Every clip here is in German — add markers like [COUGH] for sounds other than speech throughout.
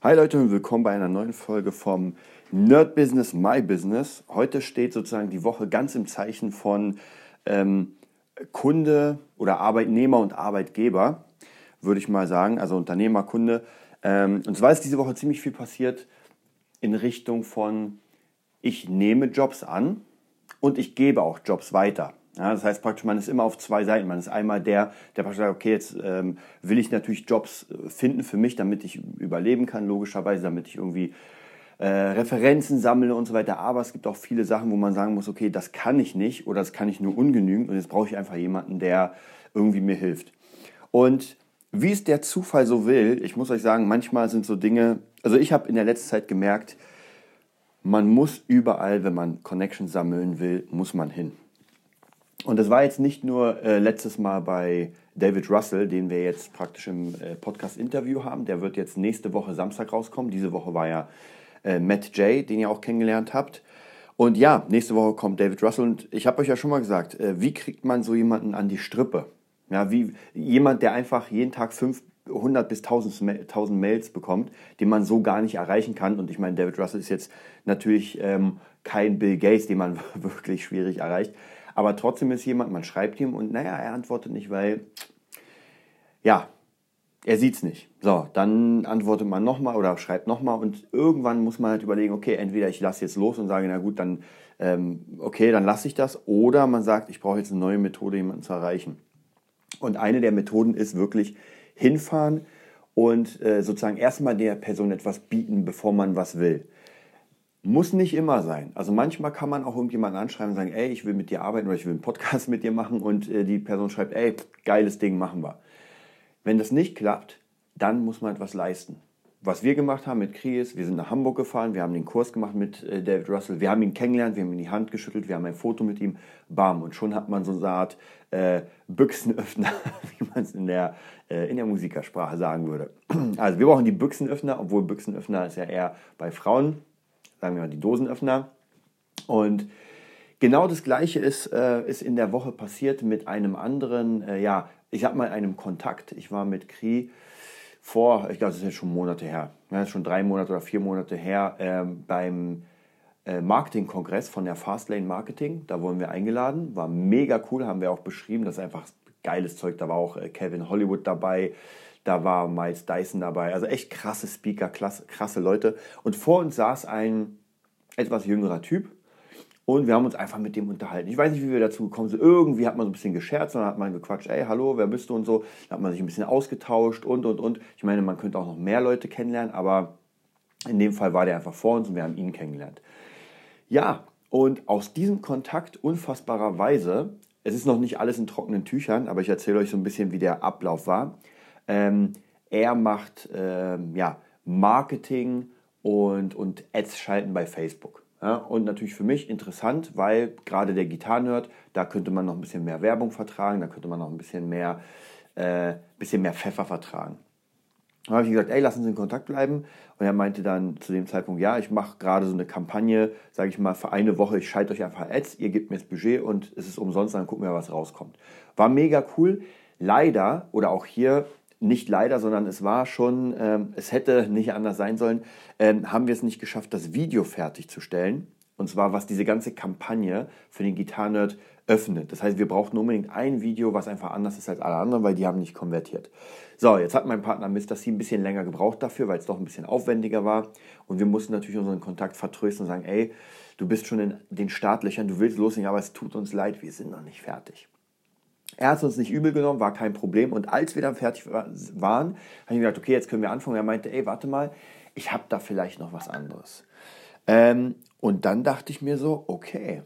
Hi Leute und willkommen bei einer neuen Folge vom Nerd Business My Business. Heute steht sozusagen die Woche ganz im Zeichen von ähm, Kunde oder Arbeitnehmer und Arbeitgeber, würde ich mal sagen, also Unternehmer, Kunde. Ähm, und zwar ist diese Woche ziemlich viel passiert in Richtung von, ich nehme Jobs an und ich gebe auch Jobs weiter. Ja, das heißt praktisch, man ist immer auf zwei Seiten. Man ist einmal der, der praktisch sagt, okay, jetzt ähm, will ich natürlich Jobs äh, finden für mich, damit ich überleben kann, logischerweise, damit ich irgendwie äh, Referenzen sammle und so weiter. Aber es gibt auch viele Sachen, wo man sagen muss, okay, das kann ich nicht oder das kann ich nur ungenügend und jetzt brauche ich einfach jemanden, der irgendwie mir hilft. Und wie es der Zufall so will, ich muss euch sagen, manchmal sind so Dinge, also ich habe in der letzten Zeit gemerkt, man muss überall, wenn man Connections sammeln will, muss man hin. Und das war jetzt nicht nur äh, letztes Mal bei David Russell, den wir jetzt praktisch im äh, Podcast-Interview haben. Der wird jetzt nächste Woche Samstag rauskommen. Diese Woche war ja äh, Matt Jay, den ihr auch kennengelernt habt. Und ja, nächste Woche kommt David Russell. Und ich habe euch ja schon mal gesagt, äh, wie kriegt man so jemanden an die Strippe? Ja, wie jemand, der einfach jeden Tag 500 bis 1000, 1000 Mails bekommt, den man so gar nicht erreichen kann. Und ich meine, David Russell ist jetzt natürlich ähm, kein Bill Gates, den man [LAUGHS] wirklich schwierig erreicht. Aber trotzdem ist jemand, man schreibt ihm und naja, er antwortet nicht, weil, ja, er es nicht. So, dann antwortet man nochmal oder schreibt nochmal und irgendwann muss man halt überlegen, okay, entweder ich lasse jetzt los und sage, na gut, dann, ähm, okay, dann lasse ich das oder man sagt, ich brauche jetzt eine neue Methode, jemanden zu erreichen. Und eine der Methoden ist wirklich hinfahren und äh, sozusagen erstmal der Person etwas bieten, bevor man was will. Muss nicht immer sein. Also manchmal kann man auch irgendjemanden anschreiben und sagen, ey, ich will mit dir arbeiten oder ich will einen Podcast mit dir machen und äh, die Person schreibt, ey, geiles Ding, machen wir. Wenn das nicht klappt, dann muss man etwas leisten. Was wir gemacht haben mit Kries, wir sind nach Hamburg gefahren, wir haben den Kurs gemacht mit äh, David Russell, wir haben ihn kennengelernt, wir haben ihm die Hand geschüttelt, wir haben ein Foto mit ihm, bam, und schon hat man so eine Art äh, Büchsenöffner, [LAUGHS] wie man es in der, äh, in der Musikersprache sagen würde. Also wir brauchen die Büchsenöffner, obwohl Büchsenöffner ist ja eher bei Frauen sagen wir mal die Dosenöffner. Und genau das Gleiche ist, äh, ist in der Woche passiert mit einem anderen, äh, ja, ich sag mal einem Kontakt. Ich war mit Kri vor, ich glaube, das ist jetzt schon Monate her, ja, schon drei Monate oder vier Monate her, äh, beim äh, Marketingkongress von der Fastlane Marketing. Da wurden wir eingeladen, war mega cool, haben wir auch beschrieben. Das ist einfach geiles Zeug. Da war auch äh, Kevin Hollywood dabei, da war Miles Dyson dabei. Also echt krasse Speaker, klasse, krasse Leute. Und vor uns saß ein etwas jüngerer Typ. Und wir haben uns einfach mit dem unterhalten. Ich weiß nicht, wie wir dazu gekommen sind. Irgendwie hat man so ein bisschen gescherzt und dann hat man gequatscht, ey, hallo, wer bist du und so. Da hat man sich ein bisschen ausgetauscht und, und, und. Ich meine, man könnte auch noch mehr Leute kennenlernen, aber in dem Fall war der einfach vor uns und wir haben ihn kennengelernt. Ja, und aus diesem Kontakt unfassbarerweise, es ist noch nicht alles in trockenen Tüchern, aber ich erzähle euch so ein bisschen, wie der Ablauf war. Ähm, er macht ähm, ja, Marketing und, und Ads schalten bei Facebook. Ja, und natürlich für mich interessant, weil gerade der Gitarrenerd, da könnte man noch ein bisschen mehr Werbung vertragen, da könnte man noch ein bisschen mehr, äh, bisschen mehr Pfeffer vertragen. Da habe ich gesagt, ey, lass uns in Kontakt bleiben. Und er meinte dann zu dem Zeitpunkt, ja, ich mache gerade so eine Kampagne, sage ich mal, für eine Woche, ich schalte euch einfach Ads, ihr gebt mir das Budget und es ist umsonst, dann gucken wir, was rauskommt. War mega cool. Leider, oder auch hier nicht leider, sondern es war schon, ähm, es hätte nicht anders sein sollen, ähm, haben wir es nicht geschafft, das Video fertigzustellen. Und zwar, was diese ganze Kampagne für den Gitarrenerd öffnet. Das heißt, wir brauchten unbedingt ein Video, was einfach anders ist als alle anderen, weil die haben nicht konvertiert. So, jetzt hat mein Partner Mr. C ein bisschen länger gebraucht dafür, weil es doch ein bisschen aufwendiger war. Und wir mussten natürlich unseren Kontakt vertrösten und sagen, ey, du bist schon in den Startlöchern, du willst loslegen, aber es tut uns leid, wir sind noch nicht fertig. Er hat es uns nicht übel genommen, war kein Problem. Und als wir dann fertig waren, habe ich gesagt, okay, jetzt können wir anfangen. Er meinte, ey, warte mal, ich habe da vielleicht noch was anderes. Ähm, und dann dachte ich mir so, okay,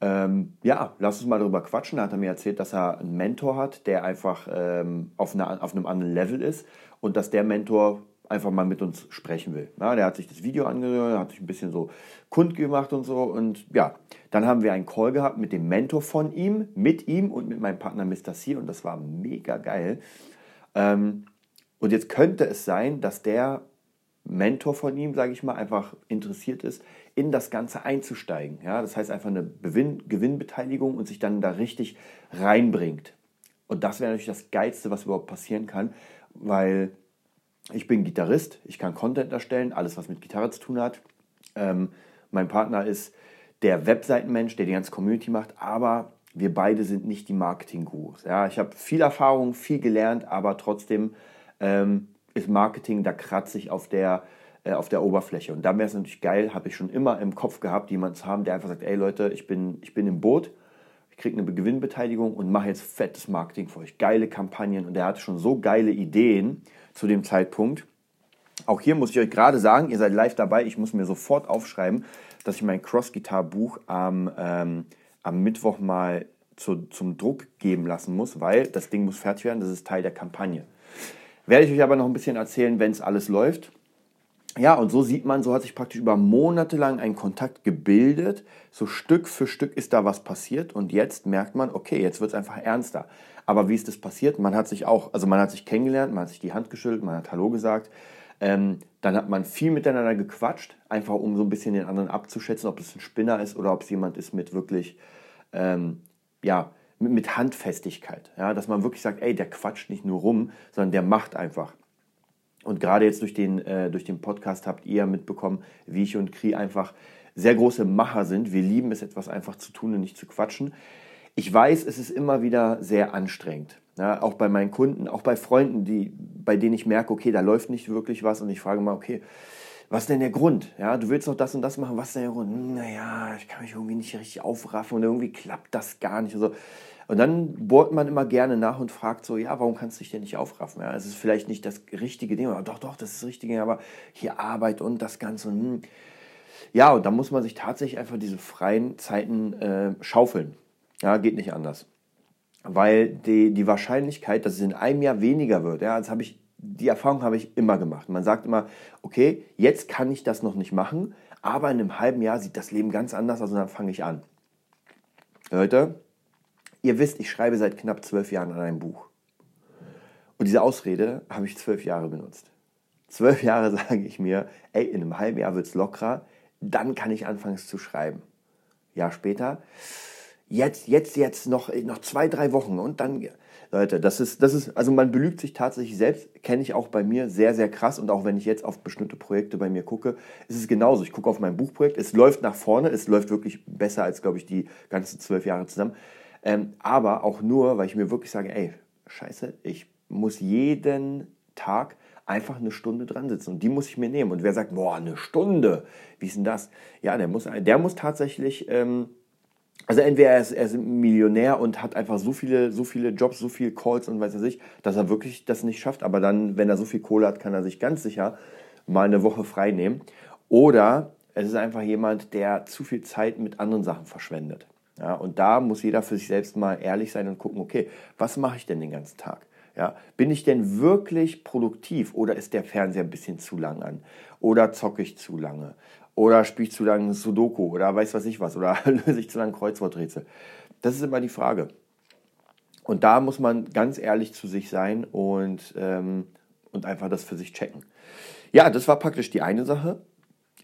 ähm, ja, lass uns mal darüber quatschen. Da hat er mir erzählt, dass er einen Mentor hat, der einfach ähm, auf, eine, auf einem anderen Level ist und dass der Mentor einfach mal mit uns sprechen will. Ja, der hat sich das Video angehört, hat sich ein bisschen so kundgemacht und so. Und ja, dann haben wir einen Call gehabt mit dem Mentor von ihm, mit ihm und mit meinem Partner Mr. C. Und das war mega geil. Ähm, und jetzt könnte es sein, dass der Mentor von ihm, sage ich mal, einfach interessiert ist, in das Ganze einzusteigen. Ja, das heißt einfach eine Gewinn Gewinnbeteiligung und sich dann da richtig reinbringt. Und das wäre natürlich das Geilste, was überhaupt passieren kann, weil ich bin Gitarrist, ich kann Content erstellen, alles was mit Gitarre zu tun hat. Ähm, mein Partner ist der Webseitenmensch, der die ganze Community macht, aber wir beide sind nicht die Marketing-Gurus. Ja, ich habe viel Erfahrung, viel gelernt, aber trotzdem ähm, ist Marketing, da kratze ich auf der, äh, auf der Oberfläche. Und da wäre es natürlich geil, habe ich schon immer im Kopf gehabt, jemanden zu haben, der einfach sagt, ey Leute, ich bin, ich bin im Boot, ich kriege eine Gewinnbeteiligung und mache jetzt fettes Marketing für euch, geile Kampagnen. Und er hatte schon so geile Ideen zu dem Zeitpunkt. Auch hier muss ich euch gerade sagen, ihr seid live dabei, ich muss mir sofort aufschreiben, dass ich mein Cross-Guitar-Buch am, ähm, am Mittwoch mal zu, zum Druck geben lassen muss, weil das Ding muss fertig werden, das ist Teil der Kampagne. Werde ich euch aber noch ein bisschen erzählen, wenn es alles läuft. Ja, und so sieht man, so hat sich praktisch über Monate lang ein Kontakt gebildet. So Stück für Stück ist da was passiert und jetzt merkt man, okay, jetzt wird es einfach ernster. Aber wie ist das passiert? Man hat sich auch, also man hat sich kennengelernt, man hat sich die Hand geschüttelt, man hat Hallo gesagt. Ähm, dann hat man viel miteinander gequatscht, einfach um so ein bisschen den anderen abzuschätzen, ob es ein Spinner ist oder ob es jemand ist mit wirklich, ähm, ja, mit, mit Handfestigkeit. Ja, dass man wirklich sagt, ey, der quatscht nicht nur rum, sondern der macht einfach. Und gerade jetzt durch den, äh, durch den Podcast habt ihr mitbekommen, wie ich und Kri einfach sehr große Macher sind. Wir lieben es, etwas einfach zu tun und nicht zu quatschen. Ich weiß, es ist immer wieder sehr anstrengend. Ja, auch bei meinen Kunden, auch bei Freunden, die, bei denen ich merke, okay, da läuft nicht wirklich was und ich frage mal, okay, was ist denn der Grund? Ja, du willst noch das und das machen, was ist denn der Grund? Hm, naja, ich kann mich irgendwie nicht richtig aufraffen und irgendwie klappt das gar nicht. Und, so. Und dann bohrt man immer gerne nach und fragt so, ja, warum kannst du dich denn nicht aufraffen? Ja, es ist vielleicht nicht das richtige Ding, aber doch, doch, das ist das Richtige, aber hier Arbeit und das Ganze. Hm. Ja, und da muss man sich tatsächlich einfach diese freien Zeiten äh, schaufeln. Ja, geht nicht anders. Weil die, die Wahrscheinlichkeit, dass es in einem Jahr weniger wird, ja, das habe ich, die Erfahrung habe ich immer gemacht. Man sagt immer, okay, jetzt kann ich das noch nicht machen, aber in einem halben Jahr sieht das Leben ganz anders aus und dann fange ich an. Leute, ihr wisst, ich schreibe seit knapp zwölf Jahren an einem Buch. Und diese Ausrede habe ich zwölf Jahre benutzt. Zwölf Jahre [LAUGHS] sage ich mir, ey, in einem halben Jahr wird es lockerer, dann kann ich anfangen zu schreiben. Jahr später, jetzt, jetzt, jetzt noch, noch zwei, drei Wochen und dann, Leute, das ist, das ist, also man belügt sich tatsächlich selbst, kenne ich auch bei mir sehr, sehr krass und auch wenn ich jetzt auf bestimmte Projekte bei mir gucke, ist es genauso. Ich gucke auf mein Buchprojekt, es läuft nach vorne, es läuft wirklich besser als, glaube ich, die ganzen zwölf Jahre zusammen. Ähm, aber auch nur, weil ich mir wirklich sage, ey, scheiße, ich muss jeden Tag einfach eine Stunde dran sitzen und die muss ich mir nehmen. Und wer sagt, boah, eine Stunde, wie ist denn das? Ja, der muss, der muss tatsächlich ähm, also entweder er ist, er ist Millionär und hat einfach so viele, so viele Jobs, so viele Calls und weiß er sich, dass er wirklich das nicht schafft. Aber dann, wenn er so viel Kohle hat, kann er sich ganz sicher mal eine Woche frei nehmen. Oder es ist einfach jemand, der zu viel Zeit mit anderen Sachen verschwendet. Ja, und da muss jeder für sich selbst mal ehrlich sein und gucken, okay, was mache ich denn den ganzen Tag? Ja, bin ich denn wirklich produktiv oder ist der Fernseher ein bisschen zu lang an? Oder zocke ich zu lange? Oder spiele ich zu lange Sudoku oder weiß was ich was oder [LAUGHS] löse ich zu lange Kreuzworträtsel. Das ist immer die Frage. Und da muss man ganz ehrlich zu sich sein und, ähm, und einfach das für sich checken. Ja, das war praktisch die eine Sache.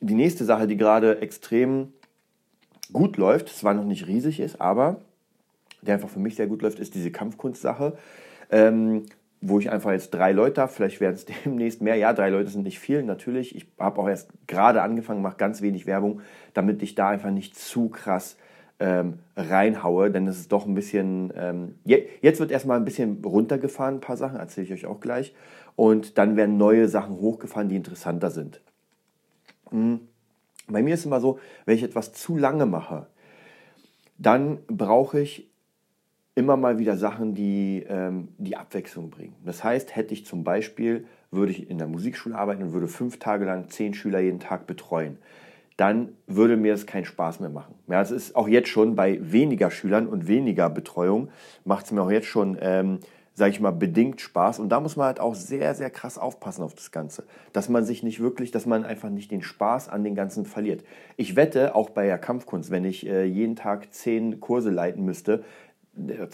Die nächste Sache, die gerade extrem gut läuft, zwar noch nicht riesig ist, aber der einfach für mich sehr gut läuft, ist diese Kampfkunstsache. Ähm, wo ich einfach jetzt drei Leute habe, vielleicht werden es [LAUGHS] demnächst mehr. Ja, drei Leute sind nicht viel, natürlich. Ich habe auch erst gerade angefangen, mache ganz wenig Werbung, damit ich da einfach nicht zu krass ähm, reinhaue, denn es ist doch ein bisschen, ähm, je, jetzt wird erstmal ein bisschen runtergefahren, ein paar Sachen, erzähle ich euch auch gleich. Und dann werden neue Sachen hochgefahren, die interessanter sind. Mhm. Bei mir ist es immer so, wenn ich etwas zu lange mache, dann brauche ich immer mal wieder Sachen, die ähm, die Abwechslung bringen. Das heißt, hätte ich zum Beispiel, würde ich in der Musikschule arbeiten und würde fünf Tage lang zehn Schüler jeden Tag betreuen, dann würde mir das keinen Spaß mehr machen. Ja, es ist auch jetzt schon bei weniger Schülern und weniger Betreuung, macht es mir auch jetzt schon, ähm, sage ich mal, bedingt Spaß. Und da muss man halt auch sehr, sehr krass aufpassen auf das Ganze. Dass man sich nicht wirklich, dass man einfach nicht den Spaß an den Ganzen verliert. Ich wette, auch bei der Kampfkunst, wenn ich äh, jeden Tag zehn Kurse leiten müsste,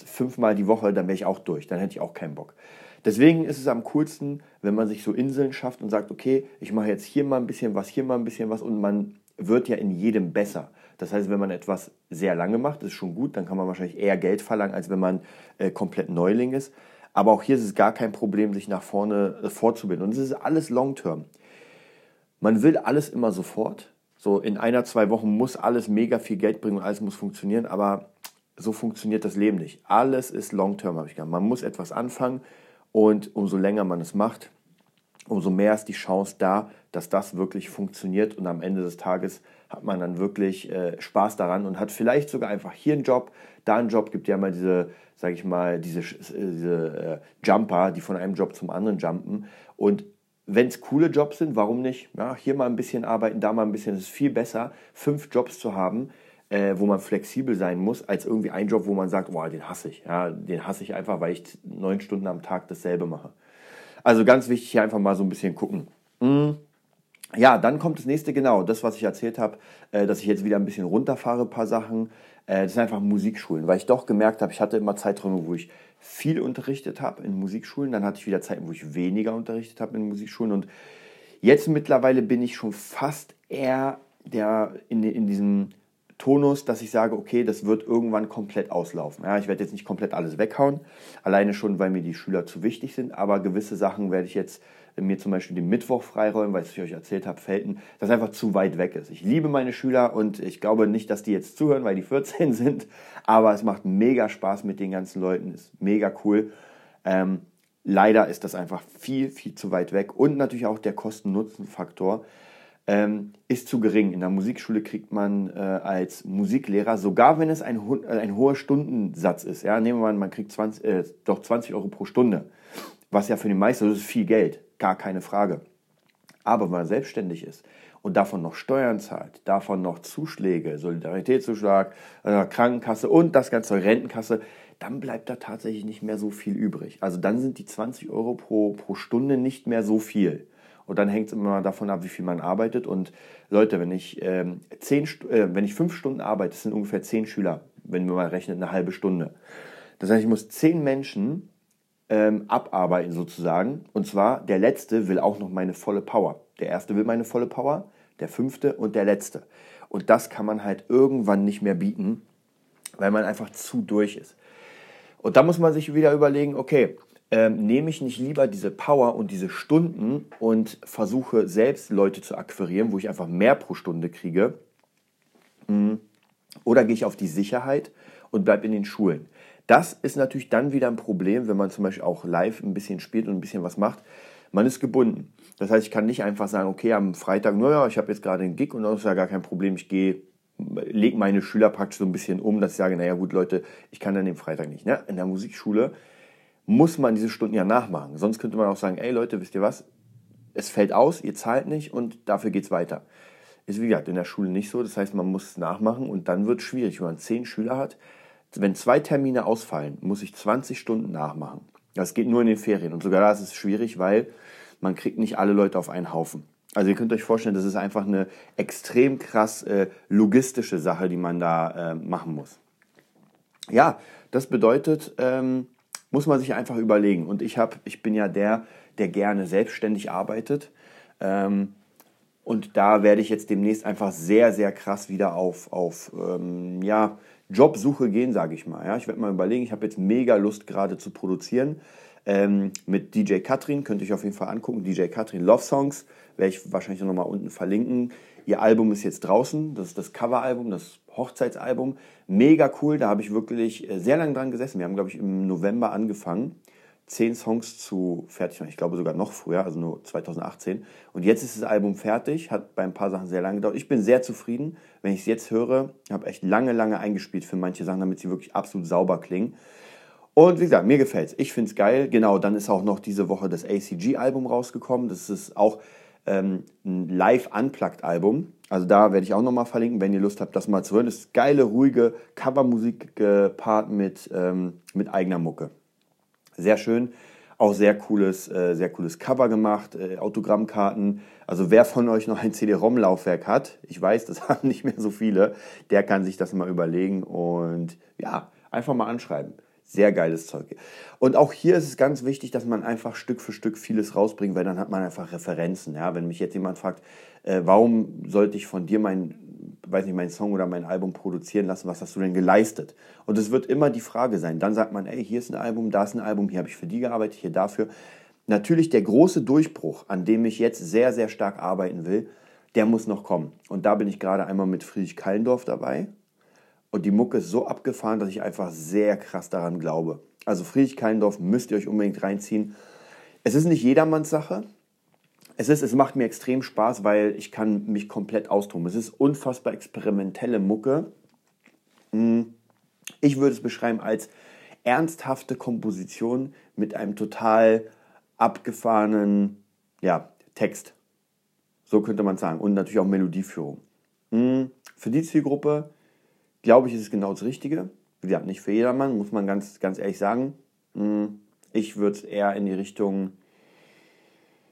fünfmal die Woche, dann wäre ich auch durch, dann hätte ich auch keinen Bock. Deswegen ist es am coolsten, wenn man sich so Inseln schafft und sagt, okay, ich mache jetzt hier mal ein bisschen was, hier mal ein bisschen was und man wird ja in jedem besser. Das heißt, wenn man etwas sehr lange macht, ist schon gut, dann kann man wahrscheinlich eher Geld verlangen, als wenn man äh, komplett Neuling ist. Aber auch hier ist es gar kein Problem, sich nach vorne äh, vorzubilden. Und es ist alles Long-Term. Man will alles immer sofort. So in einer, zwei Wochen muss alles mega viel Geld bringen und alles muss funktionieren, aber so funktioniert das Leben nicht. Alles ist Long-Term, habe ich gesagt. Man muss etwas anfangen und umso länger man es macht, umso mehr ist die Chance da, dass das wirklich funktioniert und am Ende des Tages hat man dann wirklich äh, Spaß daran und hat vielleicht sogar einfach hier einen Job, da einen Job, gibt ja mal diese, sage ich mal, diese, äh, diese äh, Jumper, die von einem Job zum anderen jumpen und wenn es coole Jobs sind, warum nicht? Ja, hier mal ein bisschen arbeiten, da mal ein bisschen. Es ist viel besser, fünf Jobs zu haben, äh, wo man flexibel sein muss, als irgendwie ein Job, wo man sagt, boah, den hasse ich. Ja, den hasse ich einfach, weil ich neun Stunden am Tag dasselbe mache. Also ganz wichtig, hier einfach mal so ein bisschen gucken. Mhm. Ja, dann kommt das nächste, genau, das, was ich erzählt habe, äh, dass ich jetzt wieder ein bisschen runterfahre, ein paar Sachen. Äh, das sind einfach Musikschulen, weil ich doch gemerkt habe, ich hatte immer Zeiträume, wo ich viel unterrichtet habe in Musikschulen. Dann hatte ich wieder Zeiten, wo ich weniger unterrichtet habe in Musikschulen. Und jetzt mittlerweile bin ich schon fast eher der in, in diesem Tonus, dass ich sage, okay, das wird irgendwann komplett auslaufen. Ja, ich werde jetzt nicht komplett alles weghauen, alleine schon, weil mir die Schüler zu wichtig sind, aber gewisse Sachen werde ich jetzt mir zum Beispiel den Mittwoch freiräumen, weil ich euch erzählt habe, Felten, das einfach zu weit weg ist. Ich liebe meine Schüler und ich glaube nicht, dass die jetzt zuhören, weil die 14 [LAUGHS] sind, aber es macht mega Spaß mit den ganzen Leuten, ist mega cool. Ähm, leider ist das einfach viel, viel zu weit weg und natürlich auch der Kosten-Nutzen-Faktor ähm, ist zu gering. In der Musikschule kriegt man äh, als Musiklehrer, sogar wenn es ein, äh, ein hoher Stundensatz ist, ja, nehmen wir mal, man kriegt 20, äh, doch 20 Euro pro Stunde, was ja für den Meister das ist viel Geld, gar keine Frage. Aber wenn man selbstständig ist und davon noch Steuern zahlt, davon noch Zuschläge, Solidaritätszuschlag, äh, Krankenkasse und das ganze Rentenkasse, dann bleibt da tatsächlich nicht mehr so viel übrig. Also dann sind die 20 Euro pro, pro Stunde nicht mehr so viel. Und dann hängt es immer davon ab, wie viel man arbeitet. Und Leute, wenn ich, ähm, zehn, äh, wenn ich fünf Stunden arbeite, das sind ungefähr zehn Schüler, wenn man mal rechnet, eine halbe Stunde. Das heißt, ich muss zehn Menschen ähm, abarbeiten sozusagen. Und zwar der letzte will auch noch meine volle Power. Der erste will meine volle Power, der fünfte und der letzte. Und das kann man halt irgendwann nicht mehr bieten, weil man einfach zu durch ist. Und da muss man sich wieder überlegen, okay, ähm, nehme ich nicht lieber diese Power und diese Stunden und versuche selbst Leute zu akquirieren, wo ich einfach mehr pro Stunde kriege? Mhm. Oder gehe ich auf die Sicherheit und bleibe in den Schulen? Das ist natürlich dann wieder ein Problem, wenn man zum Beispiel auch live ein bisschen spielt und ein bisschen was macht. Man ist gebunden. Das heißt, ich kann nicht einfach sagen, okay, am Freitag, naja, ich habe jetzt gerade einen Gig und das ist ja gar kein Problem, ich gehe lege meine Schüler praktisch so ein bisschen um, dass ich sage, naja gut Leute, ich kann dann den Freitag nicht. Ne? In der Musikschule muss man diese Stunden ja nachmachen. Sonst könnte man auch sagen, ey Leute, wisst ihr was? Es fällt aus, ihr zahlt nicht und dafür geht es weiter. Ist wie gesagt in der Schule nicht so. Das heißt, man muss es nachmachen und dann wird es schwierig. Wenn man zehn Schüler hat, wenn zwei Termine ausfallen, muss ich 20 Stunden nachmachen. Das geht nur in den Ferien. Und sogar da ist es schwierig, weil man kriegt nicht alle Leute auf einen Haufen. Also ihr könnt euch vorstellen, das ist einfach eine extrem krass äh, logistische Sache, die man da äh, machen muss. Ja, das bedeutet, ähm, muss man sich einfach überlegen. Und ich, hab, ich bin ja der, der gerne selbstständig arbeitet. Ähm, und da werde ich jetzt demnächst einfach sehr, sehr krass wieder auf, auf ähm, ja, Jobsuche gehen, sage ich mal. Ja, ich werde mal überlegen, ich habe jetzt mega Lust gerade zu produzieren. Ähm, mit DJ Katrin, könnt ihr euch auf jeden Fall angucken. DJ Katrin Love Songs, werde ich wahrscheinlich noch mal unten verlinken. Ihr Album ist jetzt draußen, das ist das Coveralbum, das Hochzeitsalbum. Mega cool, da habe ich wirklich äh, sehr lange dran gesessen. Wir haben, glaube ich, im November angefangen, zehn Songs zu fertig machen. Ich glaube sogar noch früher, also nur 2018. Und jetzt ist das Album fertig, hat bei ein paar Sachen sehr lange gedauert. Ich bin sehr zufrieden, wenn ich es jetzt höre. Ich habe echt lange, lange eingespielt für manche Sachen, damit sie wirklich absolut sauber klingen. Und wie gesagt, mir gefällt es. Ich finde es geil. Genau, dann ist auch noch diese Woche das ACG-Album rausgekommen. Das ist auch ähm, ein Live-Unplugged-Album. Also da werde ich auch nochmal verlinken, wenn ihr Lust habt, das mal zu hören. Das ist geile, ruhige Covermusik gepaart mit, ähm, mit eigener Mucke. Sehr schön. Auch sehr cooles, äh, sehr cooles Cover gemacht, äh, Autogrammkarten. Also wer von euch noch ein CD-ROM-Laufwerk hat, ich weiß, das [LAUGHS] haben nicht mehr so viele, der kann sich das mal überlegen und ja, einfach mal anschreiben. Sehr geiles Zeug. Und auch hier ist es ganz wichtig, dass man einfach Stück für Stück vieles rausbringt, weil dann hat man einfach Referenzen. Ja? Wenn mich jetzt jemand fragt, äh, warum sollte ich von dir mein weiß nicht, meinen Song oder mein Album produzieren lassen, was hast du denn geleistet? Und es wird immer die Frage sein. Dann sagt man, ey, hier ist ein Album, da ist ein Album, hier habe ich für die gearbeitet, hier dafür. Natürlich der große Durchbruch, an dem ich jetzt sehr, sehr stark arbeiten will, der muss noch kommen. Und da bin ich gerade einmal mit Friedrich Kallendorf dabei. Und die Mucke ist so abgefahren, dass ich einfach sehr krass daran glaube. Also Friedrich Kallendorf müsst ihr euch unbedingt reinziehen. Es ist nicht jedermanns Sache. Es, ist, es macht mir extrem Spaß, weil ich kann mich komplett austoben. Es ist unfassbar experimentelle Mucke. Hm. Ich würde es beschreiben als ernsthafte Komposition mit einem total abgefahrenen ja, Text. So könnte man sagen. Und natürlich auch Melodieführung. Hm. Für die Zielgruppe, glaube ich, ist es genau das Richtige. Wie gesagt, nicht für jedermann, muss man ganz, ganz ehrlich sagen. Hm. Ich würde es eher in die Richtung,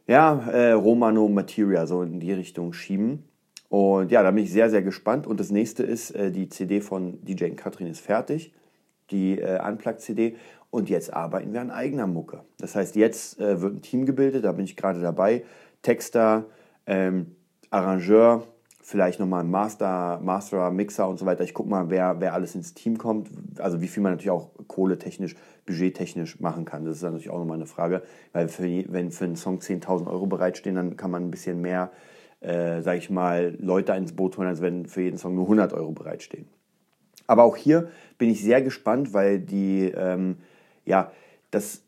ja, äh, Romano Materia, so in die Richtung schieben. Und ja, da bin ich sehr, sehr gespannt. Und das nächste ist, äh, die CD von DJ Katrin ist fertig, die äh, Unplugged-CD. Und jetzt arbeiten wir an eigener Mucke. Das heißt, jetzt äh, wird ein Team gebildet, da bin ich gerade dabei. Texter, ähm, Arrangeur, vielleicht nochmal ein Master, Masterer, Mixer und so weiter. Ich gucke mal, wer, wer alles ins Team kommt. Also wie viel man natürlich auch kohletechnisch, budgettechnisch machen kann. Das ist natürlich auch nochmal eine Frage. Weil für, wenn für einen Song 10.000 Euro bereitstehen, dann kann man ein bisschen mehr, äh, sage ich mal, Leute ins Boot holen, als wenn für jeden Song nur 100 Euro bereitstehen. Aber auch hier bin ich sehr gespannt, weil die, ähm, ja, das,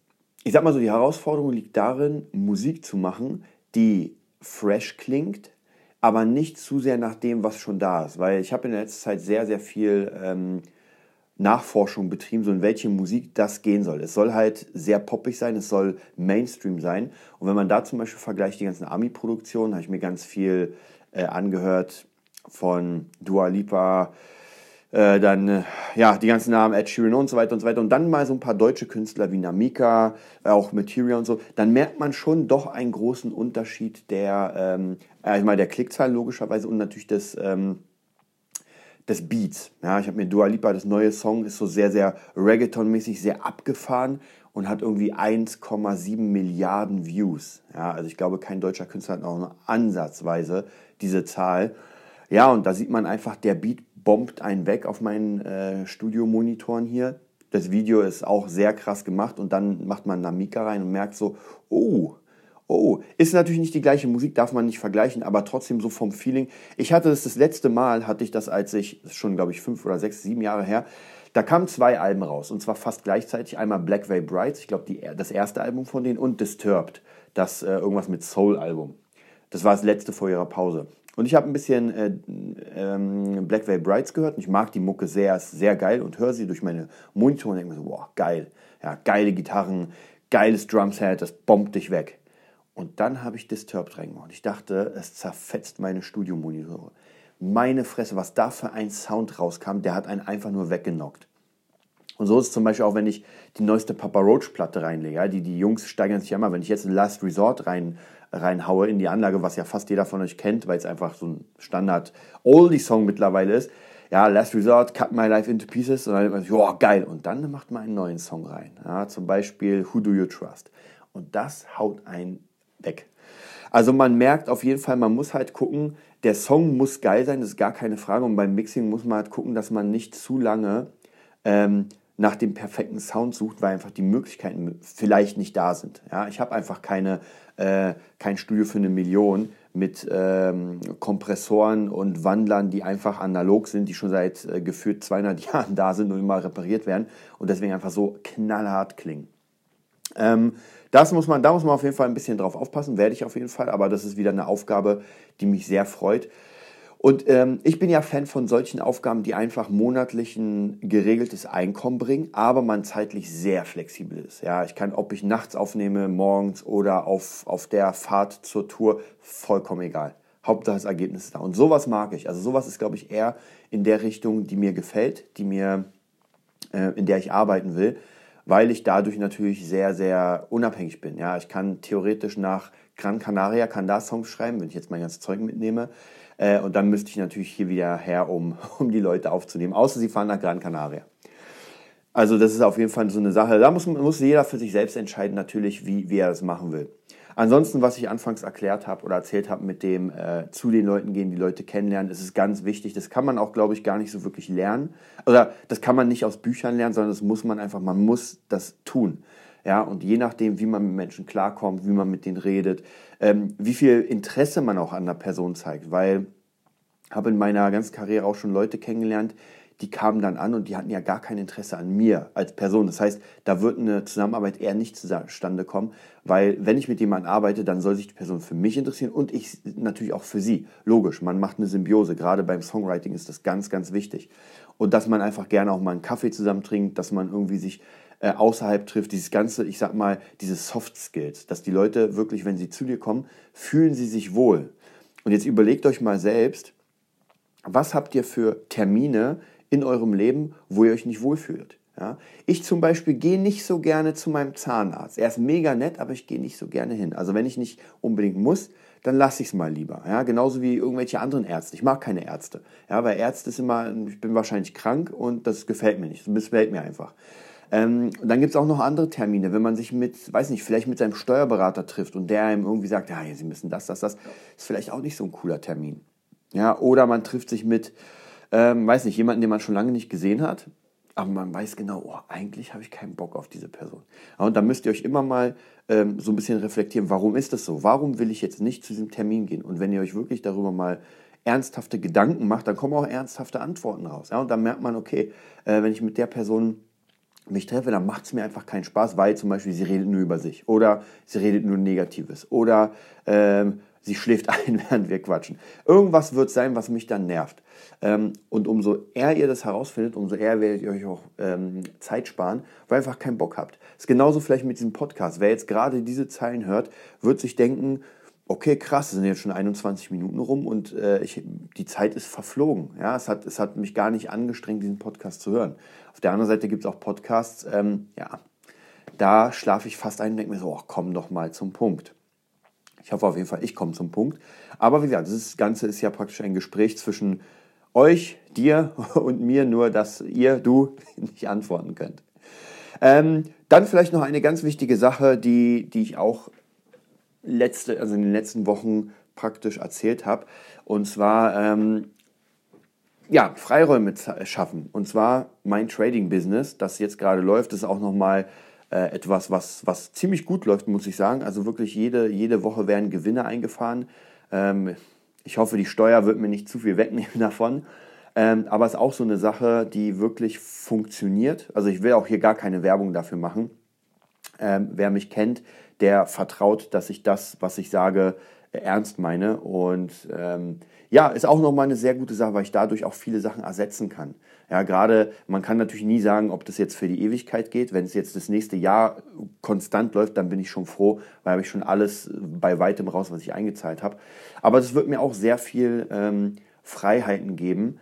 ich sag mal so, die Herausforderung liegt darin, Musik zu machen, die fresh klingt, aber nicht zu sehr nach dem, was schon da ist. Weil ich habe in der letzten Zeit sehr, sehr viel ähm, Nachforschung betrieben, so in welche Musik das gehen soll. Es soll halt sehr poppig sein, es soll Mainstream sein. Und wenn man da zum Beispiel vergleicht die ganzen Ami-Produktionen, habe ich mir ganz viel äh, angehört von Dua Lipa, äh, dann äh, ja die ganzen Namen Ed Sheeran und so weiter und so weiter und dann mal so ein paar deutsche Künstler wie Namika, äh, auch Material und so, dann merkt man schon doch einen großen Unterschied der, ähm, einmal der Klickzahl logischerweise und natürlich des, ähm, des Beats. Ja, ich habe mir Dua Lipa, das neue Song ist so sehr, sehr Reggaeton-mäßig, sehr abgefahren und hat irgendwie 1,7 Milliarden Views. Ja, also ich glaube, kein deutscher Künstler hat auch nur ansatzweise diese Zahl. Ja, und da sieht man einfach, der Beat bombt einen weg auf meinen äh, Studiomonitoren hier. Das Video ist auch sehr krass gemacht und dann macht man Namika rein und merkt so, oh, oh, ist natürlich nicht die gleiche Musik, darf man nicht vergleichen, aber trotzdem so vom Feeling. Ich hatte das das letzte Mal, hatte ich das, als ich, das ist schon glaube ich fünf oder sechs, sieben Jahre her, da kamen zwei Alben raus und zwar fast gleichzeitig. Einmal Black Way Brights, ich glaube das erste Album von denen und Disturbed, das äh, irgendwas mit Soul-Album. Das war das letzte vor ihrer Pause. Und ich habe ein bisschen äh, ähm, Black Veil Brights gehört und ich mag die Mucke sehr, ist sehr geil und höre sie durch meine Monitore und denke mir so, boah, geil. Ja, geile Gitarren, geiles Drumset, das bombt dich weg. Und dann habe ich Disturbed reingemacht. Ich dachte, es zerfetzt meine Studiomonitore. Meine Fresse, was da für ein Sound rauskam, der hat einen einfach nur weggenockt. Und so ist es zum Beispiel auch, wenn ich die neueste Papa Roach Platte reinlege. Ja, die, die Jungs steigern sich ja immer. Wenn ich jetzt ein Last Resort rein, reinhaue in die Anlage, was ja fast jeder von euch kennt, weil es einfach so ein Standard Oldie-Song mittlerweile ist. Ja, Last Resort, Cut My Life into Pieces und dann oh, geil. Und dann macht man einen neuen Song rein. Ja, zum Beispiel Who Do You Trust? Und das haut einen weg. Also man merkt auf jeden Fall, man muss halt gucken, der Song muss geil sein, das ist gar keine Frage. Und beim Mixing muss man halt gucken, dass man nicht zu lange ähm, nach dem perfekten Sound sucht, weil einfach die Möglichkeiten vielleicht nicht da sind. Ja, ich habe einfach keine, äh, kein Studio für eine Million mit ähm, Kompressoren und Wandlern, die einfach analog sind, die schon seit äh, gefühlt 200 [LAUGHS] Jahren da sind und immer repariert werden und deswegen einfach so knallhart klingen. Ähm, das muss man, da muss man auf jeden Fall ein bisschen drauf aufpassen, werde ich auf jeden Fall, aber das ist wieder eine Aufgabe, die mich sehr freut. Und ähm, ich bin ja Fan von solchen Aufgaben, die einfach monatlich ein geregeltes Einkommen bringen, aber man zeitlich sehr flexibel ist. Ja, ich kann, ob ich nachts aufnehme, morgens oder auf, auf der Fahrt zur Tour, vollkommen egal. Hauptsache das Ergebnis ist da. Und sowas mag ich. Also sowas ist, glaube ich, eher in der Richtung, die mir gefällt, die mir, äh, in der ich arbeiten will, weil ich dadurch natürlich sehr, sehr unabhängig bin. Ja, ich kann theoretisch nach Gran Canaria, kann da Songs schreiben, wenn ich jetzt mein ganzes Zeug mitnehme. Äh, und dann müsste ich natürlich hier wieder her, um, [LAUGHS] um die Leute aufzunehmen. Außer sie fahren nach Gran Canaria. Also das ist auf jeden Fall so eine Sache. Da muss, muss jeder für sich selbst entscheiden, natürlich, wie, wie er das machen will. Ansonsten, was ich anfangs erklärt habe oder erzählt habe, mit dem äh, zu den Leuten gehen, die Leute kennenlernen, ist ganz wichtig. Das kann man auch, glaube ich, gar nicht so wirklich lernen. Oder das kann man nicht aus Büchern lernen, sondern das muss man einfach, man muss das tun. Ja, und je nachdem, wie man mit Menschen klarkommt, wie man mit denen redet, ähm, wie viel Interesse man auch an der Person zeigt, weil habe in meiner ganzen Karriere auch schon Leute kennengelernt, die kamen dann an und die hatten ja gar kein Interesse an mir als Person. Das heißt, da wird eine Zusammenarbeit eher nicht zustande kommen, weil wenn ich mit jemandem arbeite, dann soll sich die Person für mich interessieren und ich natürlich auch für sie. Logisch, man macht eine Symbiose. Gerade beim Songwriting ist das ganz, ganz wichtig. Und dass man einfach gerne auch mal einen Kaffee zusammen trinkt, dass man irgendwie sich äh, außerhalb trifft, dieses ganze, ich sag mal, diese Soft Skills, dass die Leute wirklich, wenn sie zu dir kommen, fühlen sie sich wohl. Und jetzt überlegt euch mal selbst, was habt ihr für Termine in eurem Leben, wo ihr euch nicht wohlfühlt? Ja? Ich zum Beispiel gehe nicht so gerne zu meinem Zahnarzt. Er ist mega nett, aber ich gehe nicht so gerne hin. Also wenn ich nicht unbedingt muss, dann lasse ich es mal lieber. Ja? Genauso wie irgendwelche anderen Ärzte. Ich mag keine Ärzte. Ja, weil Ärzte ist immer, ich bin wahrscheinlich krank und das gefällt mir nicht. Das gefällt mir einfach. Ähm, dann gibt es auch noch andere Termine, wenn man sich mit, weiß nicht, vielleicht mit seinem Steuerberater trifft und der einem irgendwie sagt, ja, Sie müssen das, das, das, ist vielleicht auch nicht so ein cooler Termin. Ja, oder man trifft sich mit, ähm, weiß nicht, jemanden, den man schon lange nicht gesehen hat, aber man weiß genau, oh, eigentlich habe ich keinen Bock auf diese Person. und da müsst ihr euch immer mal ähm, so ein bisschen reflektieren, warum ist das so? Warum will ich jetzt nicht zu diesem Termin gehen? Und wenn ihr euch wirklich darüber mal ernsthafte Gedanken macht, dann kommen auch ernsthafte Antworten raus. Ja, und dann merkt man, okay, äh, wenn ich mit der Person mich treffe, dann macht es mir einfach keinen Spaß, weil zum Beispiel sie redet nur über sich oder sie redet nur Negatives oder ähm, sie schläft [LAUGHS] ein, während wir quatschen. Irgendwas wird sein, was mich dann nervt. Ähm, und umso eher ihr das herausfindet, umso eher werdet ihr euch auch ähm, Zeit sparen, weil ihr einfach keinen Bock habt. Das ist genauso vielleicht mit diesem Podcast. Wer jetzt gerade diese Zeilen hört, wird sich denken, okay, krass, es sind jetzt schon 21 Minuten rum und äh, ich, die Zeit ist verflogen. Ja, es hat, es hat mich gar nicht angestrengt, diesen Podcast zu hören. Auf der anderen Seite gibt es auch Podcasts, ähm, ja, da schlafe ich fast ein und denke mir so, oh, komm doch mal zum Punkt. Ich hoffe auf jeden Fall, ich komme zum Punkt. Aber wie gesagt, das Ganze ist ja praktisch ein Gespräch zwischen euch, dir [LAUGHS] und mir, nur dass ihr, du, [LAUGHS] nicht antworten könnt. Ähm, dann vielleicht noch eine ganz wichtige Sache, die, die ich auch letzte, also in den letzten Wochen praktisch erzählt habe. Und zwar ähm, ja, Freiräume schaffen. Und zwar mein Trading-Business, das jetzt gerade läuft, ist auch nochmal äh, etwas, was, was ziemlich gut läuft, muss ich sagen. Also wirklich jede, jede Woche werden Gewinne eingefahren. Ähm, ich hoffe, die Steuer wird mir nicht zu viel wegnehmen [LAUGHS] davon. Ähm, aber es ist auch so eine Sache, die wirklich funktioniert. Also ich will auch hier gar keine Werbung dafür machen. Ähm, wer mich kennt, der vertraut, dass ich das, was ich sage, äh, ernst meine. Und ähm, ja, ist auch nochmal eine sehr gute Sache, weil ich dadurch auch viele Sachen ersetzen kann. Ja, gerade, man kann natürlich nie sagen, ob das jetzt für die Ewigkeit geht. Wenn es jetzt das nächste Jahr konstant läuft, dann bin ich schon froh, weil habe ich schon alles bei weitem raus, was ich eingezahlt habe. Aber das wird mir auch sehr viel ähm, Freiheiten geben,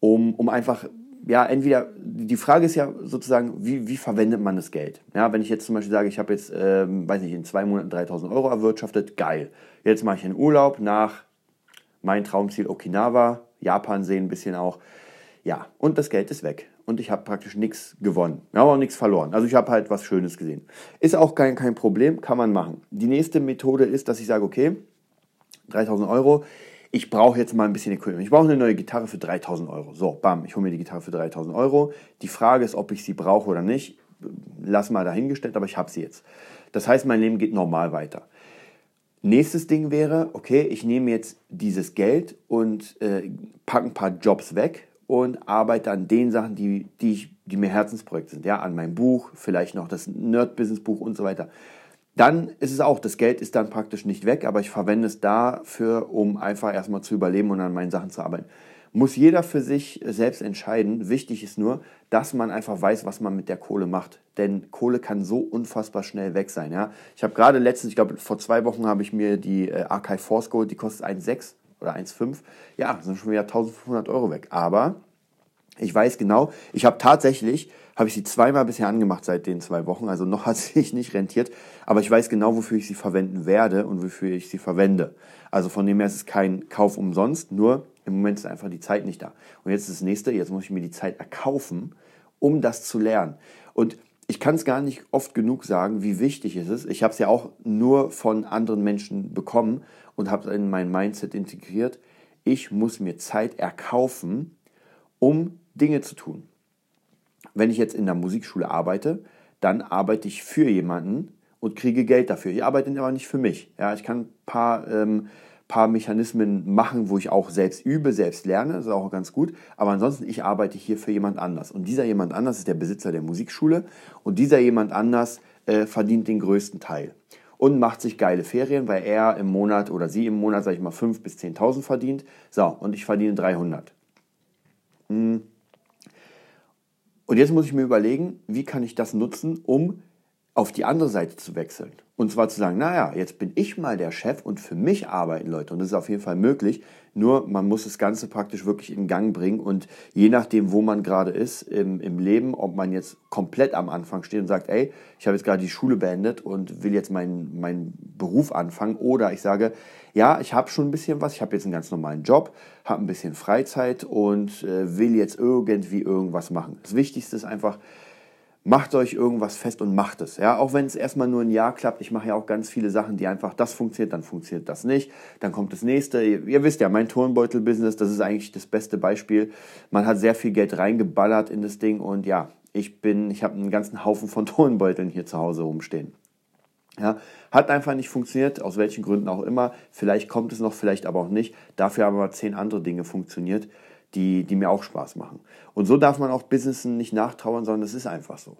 um, um einfach ja, entweder, die Frage ist ja sozusagen, wie, wie verwendet man das Geld? Ja, wenn ich jetzt zum Beispiel sage, ich habe jetzt, ähm, weiß nicht, in zwei Monaten 3000 Euro erwirtschaftet, geil. Jetzt mache ich einen Urlaub nach mein Traumziel Okinawa, Japan sehen ein bisschen auch. Ja, und das Geld ist weg. Und ich habe praktisch nichts gewonnen. Ich habe auch nichts verloren. Also ich habe halt was Schönes gesehen. Ist auch kein, kein Problem, kann man machen. Die nächste Methode ist, dass ich sage, okay, 3000 Euro, ich brauche jetzt mal ein bisschen Equipment. Ich brauche eine neue Gitarre für 3000 Euro. So, bam, ich hole mir die Gitarre für 3000 Euro. Die Frage ist, ob ich sie brauche oder nicht. Lass mal dahingestellt, aber ich habe sie jetzt. Das heißt, mein Leben geht normal weiter. Nächstes Ding wäre, okay, ich nehme jetzt dieses Geld und äh, packe ein paar Jobs weg und arbeite an den Sachen, die, die, ich, die mir Herzensprojekte sind. Ja, an meinem Buch, vielleicht noch das Nerd-Business-Buch und so weiter dann ist es auch, das Geld ist dann praktisch nicht weg, aber ich verwende es dafür, um einfach erstmal zu überleben und an meinen Sachen zu arbeiten. Muss jeder für sich selbst entscheiden. Wichtig ist nur, dass man einfach weiß, was man mit der Kohle macht. Denn Kohle kann so unfassbar schnell weg sein. Ja? Ich habe gerade letztens, ich glaube vor zwei Wochen habe ich mir die äh, Archive Force geholt, die kostet 1,6 oder 1,5. Ja, sind schon wieder 1500 Euro weg. Aber ich weiß genau, ich habe tatsächlich habe ich sie zweimal bisher angemacht seit den zwei Wochen, also noch hat sie [LAUGHS] sich nicht rentiert, aber ich weiß genau, wofür ich sie verwenden werde und wofür ich sie verwende. Also von dem her ist es kein Kauf umsonst, nur im Moment ist einfach die Zeit nicht da. Und jetzt ist das nächste, jetzt muss ich mir die Zeit erkaufen, um das zu lernen. Und ich kann es gar nicht oft genug sagen, wie wichtig es ist. Ich habe es ja auch nur von anderen Menschen bekommen und habe es in mein Mindset integriert. Ich muss mir Zeit erkaufen, um Dinge zu tun. Wenn ich jetzt in der Musikschule arbeite, dann arbeite ich für jemanden und kriege Geld dafür. Ich arbeite aber nicht für mich. Ja, ich kann ein paar ähm, paar Mechanismen machen, wo ich auch selbst übe, selbst lerne, das ist auch ganz gut. Aber ansonsten, ich arbeite hier für jemand anders. Und dieser jemand anders ist der Besitzer der Musikschule und dieser jemand anders äh, verdient den größten Teil. Und macht sich geile Ferien, weil er im Monat oder sie im Monat, sag ich mal, 5.000 bis 10.000 verdient. So, und ich verdiene 300. Hm. Und jetzt muss ich mir überlegen, wie kann ich das nutzen, um auf die andere Seite zu wechseln. Und zwar zu sagen, naja, jetzt bin ich mal der Chef und für mich arbeiten Leute. Und das ist auf jeden Fall möglich. Nur man muss das Ganze praktisch wirklich in Gang bringen. Und je nachdem, wo man gerade ist im, im Leben, ob man jetzt komplett am Anfang steht und sagt, ey, ich habe jetzt gerade die Schule beendet und will jetzt meinen, meinen Beruf anfangen. Oder ich sage, ja, ich habe schon ein bisschen was, ich habe jetzt einen ganz normalen Job, habe ein bisschen Freizeit und äh, will jetzt irgendwie irgendwas machen. Das Wichtigste ist einfach, macht euch irgendwas fest und macht es. Ja, auch wenn es erstmal nur ein Jahr klappt. Ich mache ja auch ganz viele Sachen, die einfach das funktioniert, dann funktioniert das nicht. Dann kommt das nächste. Ihr, ihr wisst ja, mein Turnbeutel-Business, das ist eigentlich das beste Beispiel. Man hat sehr viel Geld reingeballert in das Ding und ja, ich bin, ich habe einen ganzen Haufen von [LAUGHS] Turnbeuteln hier zu Hause rumstehen. Ja, hat einfach nicht funktioniert, aus welchen Gründen auch immer. Vielleicht kommt es noch, vielleicht aber auch nicht. Dafür haben aber zehn andere Dinge funktioniert die, die mir auch Spaß machen. Und so darf man auch Businessen nicht nachtrauern, sondern es ist einfach so.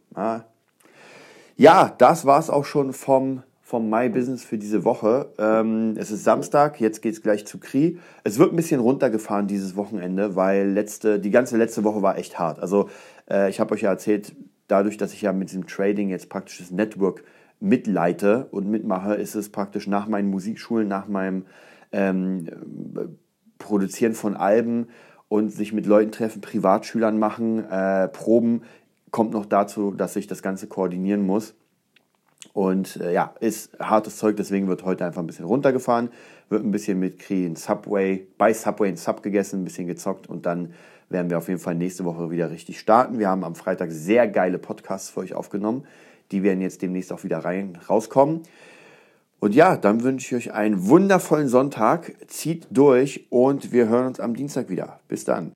Ja, das war es auch schon vom, vom My Business für diese Woche. Ähm, es ist Samstag, jetzt geht es gleich zu Kri. Es wird ein bisschen runtergefahren dieses Wochenende, weil letzte, die ganze letzte Woche war echt hart. Also äh, ich habe euch ja erzählt, dadurch, dass ich ja mit diesem Trading jetzt praktisch das Network mitleite und mitmache, ist es praktisch nach meinen Musikschulen, nach meinem ähm, Produzieren von Alben und sich mit Leuten treffen, Privatschülern machen, äh, Proben, kommt noch dazu, dass ich das Ganze koordinieren muss. Und äh, ja, ist hartes Zeug, deswegen wird heute einfach ein bisschen runtergefahren, wird ein bisschen mit Kri in Subway, bei Subway in Sub gegessen, ein bisschen gezockt und dann werden wir auf jeden Fall nächste Woche wieder richtig starten. Wir haben am Freitag sehr geile Podcasts für euch aufgenommen. Die werden jetzt demnächst auch wieder rein, rauskommen. Und ja, dann wünsche ich euch einen wundervollen Sonntag. Zieht durch und wir hören uns am Dienstag wieder. Bis dann.